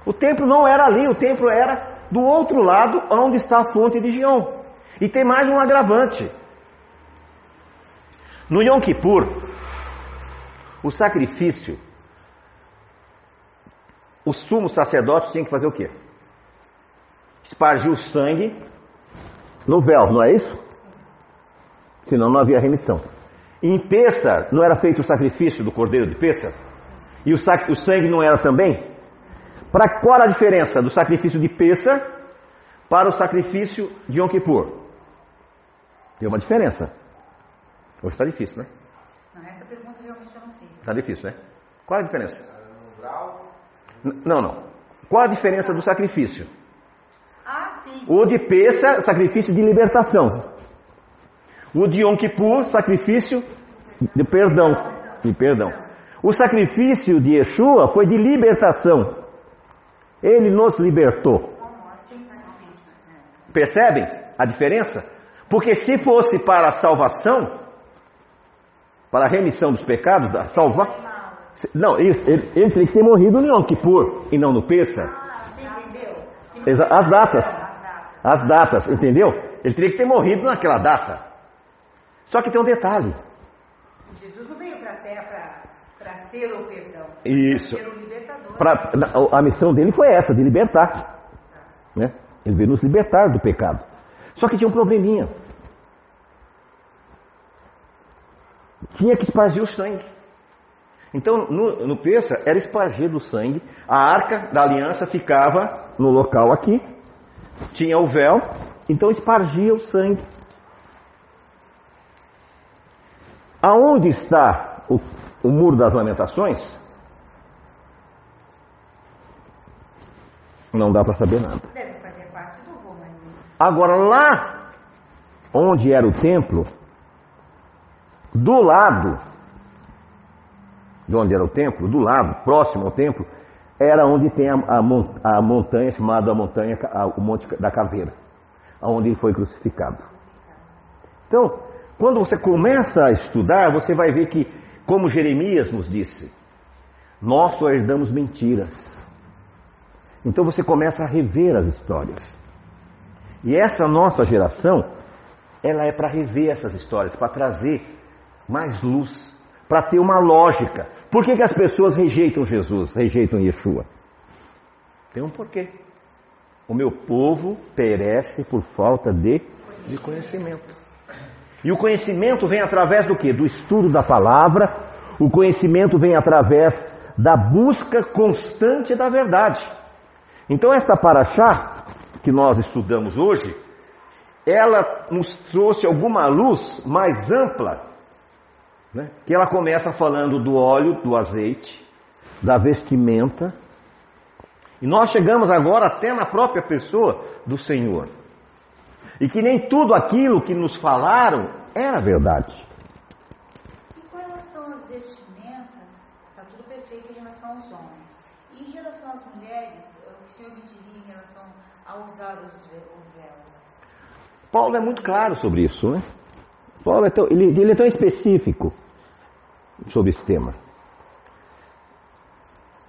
O templo não era ali, o templo era do outro lado, onde está a fonte de Gion. E tem mais um agravante. No Yom Kippur, o sacrifício o sumo sacerdote tinha que fazer o quê? Espargir o sangue no véu, não é isso? Senão não havia remissão. Em Pêssar não era feito o sacrifício do cordeiro de Pêssar? E o, sac- o sangue não era também? Para qual a diferença do sacrifício de Pêssar para o sacrifício de Yom Kippur? Tem uma diferença. Hoje está difícil, né? Não, essa pergunta realmente eu não sei. Está difícil, né? Qual a diferença? Um grau, Não, não. Qual a diferença do sacrifício? Ah, sim. O de Pêssar, sacrifício de libertação. O de Yom Kippur, sacrifício de perdão. De perdão. O sacrifício de Yeshua foi de libertação. Ele nos libertou. Percebem a diferença? Porque se fosse para a salvação, para a remissão dos pecados, a salvar. Não, isso, ele, ele teria que ter morrido no Yom Kippur e não no? Exa- As datas. As datas, entendeu? Ele teria que ter morrido naquela data. Só que tem um detalhe. Jesus não veio para a terra para ser o perdão. Isso. Para ser o libertador. Pra- a missão dele foi essa, de libertar. Né? Ele veio nos libertar do pecado. Só que tinha um probleminha. Tinha que espargir o sangue. Então, no, no Peça, era espargido o sangue. A arca da aliança ficava no local aqui. Tinha o véu. Então, espargia o sangue. Aonde está o, o Muro das Lamentações, não dá para saber nada. Deve fazer parte do. Agora, lá onde era o templo, do lado de onde era o templo, do lado, próximo ao templo, era onde tem a, a a montanha chamada a montanha, a- o Monte da Caveira, onde ele foi crucificado. Então, quando você começa a estudar, você vai ver que, como Jeremias nos disse, nós só herdamos mentiras. Então você começa a rever as histórias. E essa nossa geração, ela é para rever essas histórias, para trazer mais luz, para ter uma lógica. Por que, que as pessoas rejeitam Jesus, rejeitam Yeshua? Tem um porquê. O meu povo perece por falta de, de conhecimento. E o conhecimento vem através do que? Do estudo da palavra, o conhecimento vem através da busca constante da verdade. Então, esta paraxá que nós estudamos hoje, ela nos trouxe alguma luz mais ampla, né? que ela começa falando do óleo, do azeite, da vestimenta, e nós chegamos agora até na própria pessoa do Senhor. E que nem tudo aquilo que nos falaram era verdade. E com relação às vestimentas, está tudo perfeito em relação aos homens. E em relação às mulheres, o que o senhor me diria em relação a usar os o véu? Paulo é muito claro sobre isso, né? Paulo é tão, ele, ele é tão específico sobre esse tema.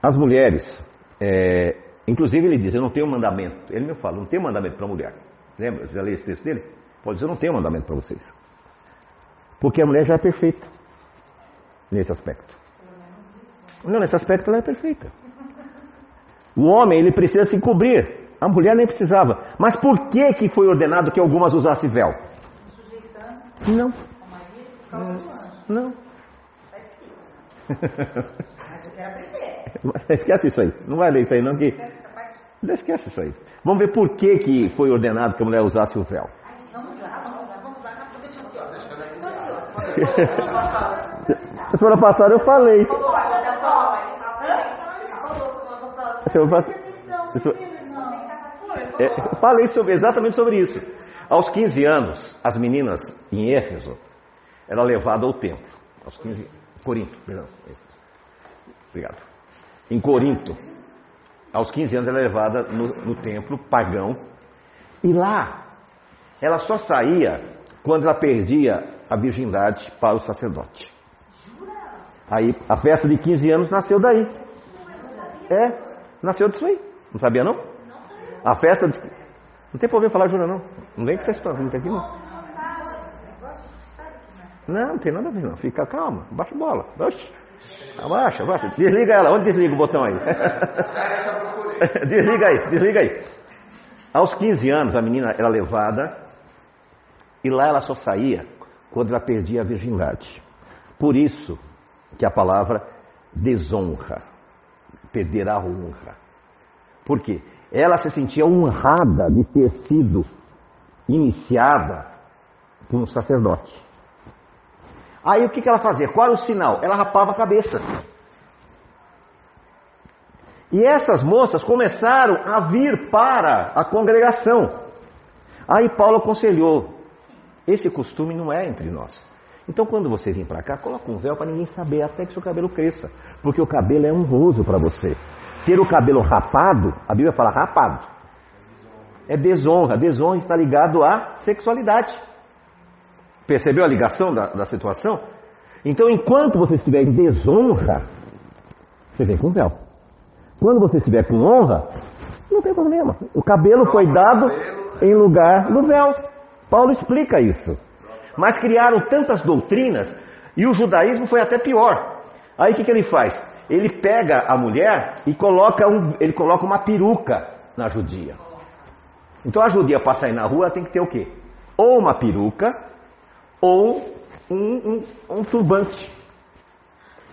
As mulheres, é, inclusive ele diz, eu não tenho mandamento. Ele me fala, não tenho mandamento para a mulher. Lembra? Você já leu esse texto dele? Pode dizer, eu não tenho mandamento para vocês. Porque a mulher já é perfeita. Nesse aspecto. Não, nesse aspecto ela é perfeita. O homem, ele precisa se cobrir. A mulher nem precisava. Mas por que que foi ordenado que algumas usassem véu? Não, não. Mas eu quero aprender. Esquece isso aí. Não vai ler isso aí não, que... Esquece isso aí. Vamos ver por que, que foi ordenado que a mulher usasse o véu. Vamos lá, vamos lá, vamos lá. Não, deixa eu senhor. Na semana passada eu falei. É, eu falei sobre, exatamente sobre isso. Aos 15 anos, as meninas em Éfeso eram levadas ao templo. Aos 15 Corinto, perdão. Obrigado. Em Corinto. Aos 15 anos ela é levada no, no templo pagão. E lá, ela só saía quando ela perdia a virgindade para o sacerdote. Aí a festa de 15 anos nasceu daí. É, nasceu disso aí. Não sabia não? A festa de... Não tem problema falar jura não. Não vem com essa história, não tem aqui não. Não, não tem nada a ver não. Fica calma, baixa bola. Oxi. Abaixa, abaixa. Desliga ela. Onde desliga o botão aí? *laughs* desliga aí, desliga aí. Aos 15 anos a menina era levada e lá ela só saía quando ela perdia a virgindade. Por isso que a palavra desonra, perder a honra. Por quê? Ela se sentia honrada de ter sido iniciada por um sacerdote. Aí o que, que ela fazia? Qual era o sinal? Ela rapava a cabeça. E essas moças começaram a vir para a congregação. Aí Paulo aconselhou: esse costume não é entre nós. Então, quando você vir para cá, coloca um véu para ninguém saber, até que seu cabelo cresça. Porque o cabelo é honroso para você. Ter o cabelo rapado, a Bíblia fala rapado, é desonra. Desonra está ligado à sexualidade. Percebeu a ligação da, da situação? Então, enquanto você estiver em desonra, você vem com véu. Quando você estiver com honra, não tem problema. O cabelo foi dado em lugar do véu. Paulo explica isso. Mas criaram tantas doutrinas e o judaísmo foi até pior. Aí o que, que ele faz? Ele pega a mulher e coloca, um, ele coloca uma peruca na judia. Então a judia para sair na rua ela tem que ter o quê? Ou uma peruca ou um, um, um turbante.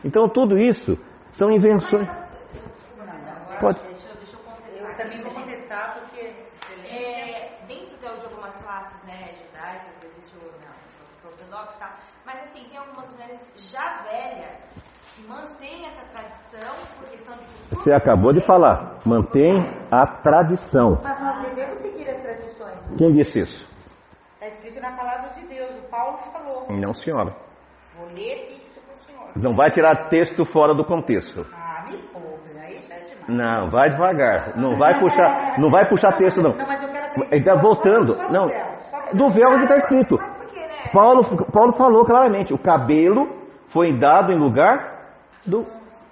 Então tudo isso são invenções. Pode. Deixa, deixa eu contestar. Eu também vou contestar porque. É, dentro de, algumas classes né, judaicas existe o, não, sou ortodoxa, tá? mas assim, tem algumas mulheres já velhas que mantêm essa tradição por questão de cultura. Você acabou de falar, mantém a tradição. Mas nós devemos seguir as tradições. Quem disse isso? Está escrito na palavra de Deus. O Paulo falou. Não, senhora. Vou ler isso para o senhor. Não vai tirar texto fora do contexto. Ah, me poupe, aí já é demais. Não, vai devagar. Não vai puxar, não vai puxar texto não. Não, mas eu quero está voltando. Não, do véu que está escrito. Por que, né? Paulo, Paulo falou claramente, o cabelo foi dado em lugar do,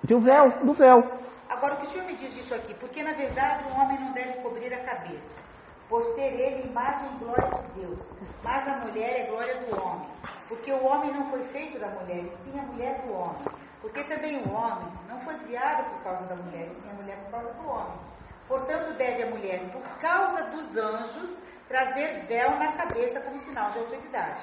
do véu, do véu. Agora, o que o senhor me diz disso aqui? Porque, na verdade, o homem não deve cobrir a cabeça, pois ter ele imagem e glória de Deus. Mas a mulher é glória do homem. Porque o homem não foi feito da mulher, e sim a mulher do homem. Porque também o homem não foi criado por causa da mulher, e sim a mulher por causa do homem. Portanto, deve a mulher, por causa dos anjos, trazer véu na cabeça como sinal de autoridade.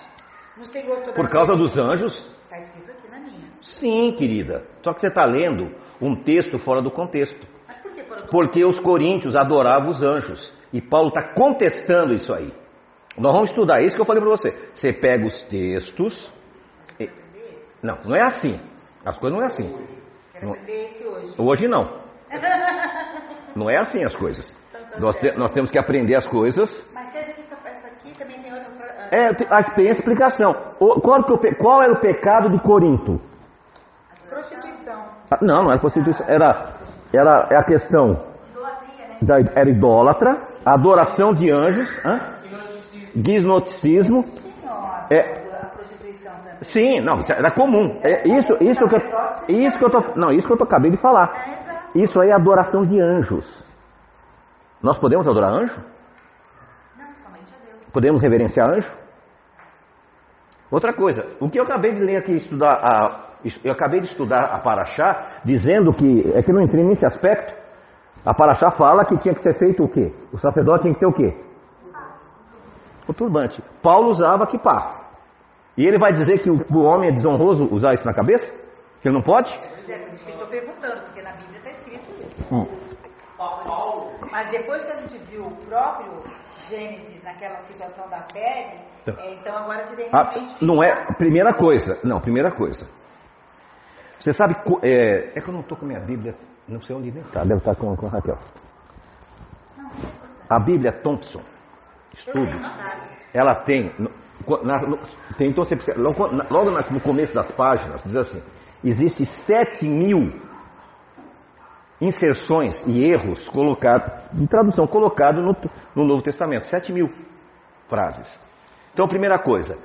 No Senhor toda Por causa dos anjos? Está escrito aqui na minha. Sim, querida. Só que você está lendo um texto fora do contexto. Mas por que fora do Porque os coríntios adoravam os anjos. E Paulo está contestando isso aí. Nós vamos estudar isso que eu falei para você. Você pega os textos. e- Não, não é assim. As coisas não é assim. Esse hoje. Hoje não. *laughs* Não é assim as coisas. Nós, te- nós temos que aprender as coisas. Mas dizer que aqui também tem outra. outra- É, te- a- tem explicação. Qual, é era o pecado de Corinto? Prostituição. Ah, Não, não era prostituição. Era, era é a questão Idolatria, né? da, era idólatra, adoração de anjos, hã? É. Sim, não, isso era comum. É isso, isso que eu, isso que eu tô, não, isso que eu tô, acabei de falar. Isso aí é adoração de anjos. Nós podemos adorar anjo? Podemos reverenciar anjo? Outra coisa, o que eu acabei de ler aqui, estudar a, eu acabei de estudar a Paraxá, dizendo que, é que eu não entrei nesse aspecto, a Paraxá fala que tinha que ser feito o quê? O sacerdote tinha que ter o quê? O turbante. Paulo usava kipá. E ele vai dizer que o, homem é desonroso usar isso na cabeça? Que ele não pode? É, por isso que eu estou perguntando, porque na Bíblia está escrito isso. Hum. Paulo, Mas depois que a gente viu o próprio Gênesis naquela situação da pele, Então. é, então agora se de Ah, repente. não é. Primeira coisa. Não, primeira coisa. Você sabe. É, é que eu não estou com a minha Bíblia. Não sei onde está. Deve estar com, com a Raquel. A Bíblia Thompson. Estudo. Ela tem. na- no- tem então você precisa- logo, na- logo no começo das páginas, diz assim: existe 7 mil inserções e erros colocados, de tradução, colocado no, no Novo Testamento. 7 mil frases. Então, primeira coisa,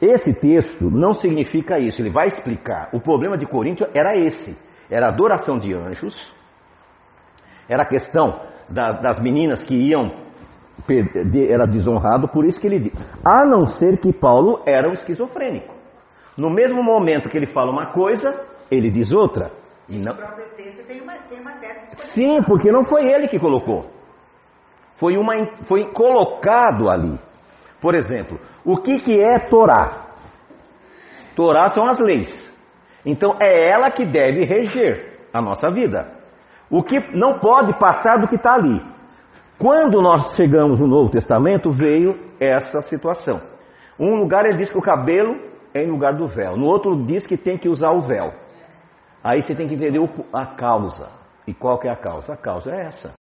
esse texto não significa isso, ele vai explicar. O problema de Coríntio era esse: era a adoração de anjos, era a questão da- das meninas que iam, era desonrado, por isso que ele diz, a não ser que Paulo era um esquizofrênico. No mesmo momento que ele fala uma coisa, ele diz outra. E não, O próprio texto tem uma, tem uma. Sim, porque não foi ele que colocou. Foi, uma, foi colocado ali. Por exemplo, o que, que é Torá? Torá são as leis. Então é ela que deve reger a nossa vida. O que não pode passar do que está ali. Quando nós chegamos no Novo Testamento, veio essa situação. Um lugar ele diz que o cabelo é em lugar do véu, no outro diz que tem que usar o véu. Aí você tem que entender a causa. E qual que é a causa? A causa é essa.